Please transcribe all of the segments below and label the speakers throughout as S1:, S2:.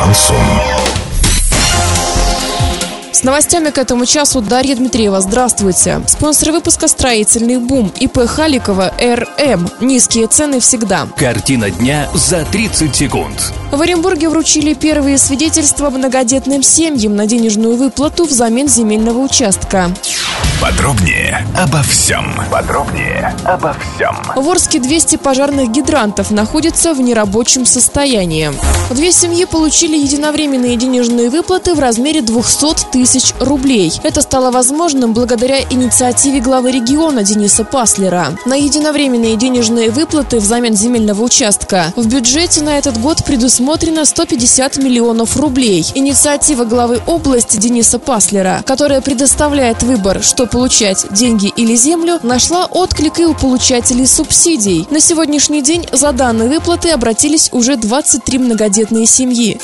S1: Шансон.
S2: С новостями к этому часу Дарья Дмитриева. Здравствуйте. Спонсор выпуска «Строительный бум» ИП Халикова РМ. Низкие цены всегда.
S3: Картина дня за 30 секунд.
S2: В Оренбурге вручили первые свидетельства многодетным семьям на денежную выплату взамен земельного участка.
S1: Подробнее обо всем. Подробнее обо всем.
S2: В Орске 200 пожарных гидрантов находятся в нерабочем состоянии. Две семьи получили единовременные денежные выплаты в размере 200 тысяч рублей. Это стало возможным благодаря инициативе главы региона Дениса Паслера. На единовременные денежные выплаты взамен земельного участка в бюджете на этот год предусмотрено 150 миллионов рублей. Инициатива главы области Дениса Паслера, которая предоставляет выбор, что получать – деньги или землю, нашла отклик и у получателей субсидий. На сегодняшний день за данные выплаты обратились уже 23 многодетные семьи.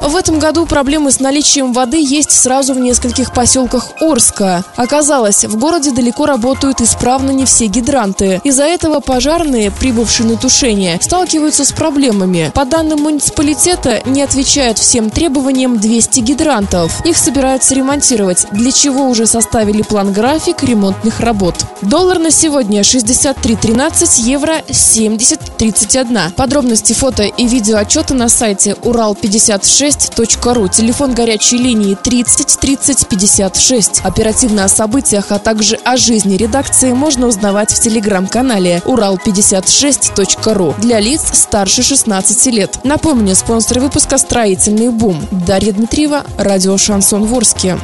S2: В этом году проблемы с наличием воды есть сразу в нескольких поселках Орска. Оказалось, в городе далеко работают исправно не все гидранты. Из-за этого пожарные, прибывшие на тушение, сталкиваются с проблемами. По данным муниципалитета, не отвечают всем требованиям 200 гидрантов. Их собираются ремонтировать, для чего уже составили план график ремонтных работ. Доллар на сегодня 63.13, евро 70.31. Подробности фото и видео отчета на сайте урал56.ру. Телефон горячей линии 30 30 56. Оперативно о событиях, а также о жизни редакции можно узнавать в телеграм-канале урал56.ру для лиц старше 16 лет. Напомню, спонсор выпуска «Строительный бум». Дарья Дмитриева, радио «Шансон Ворске».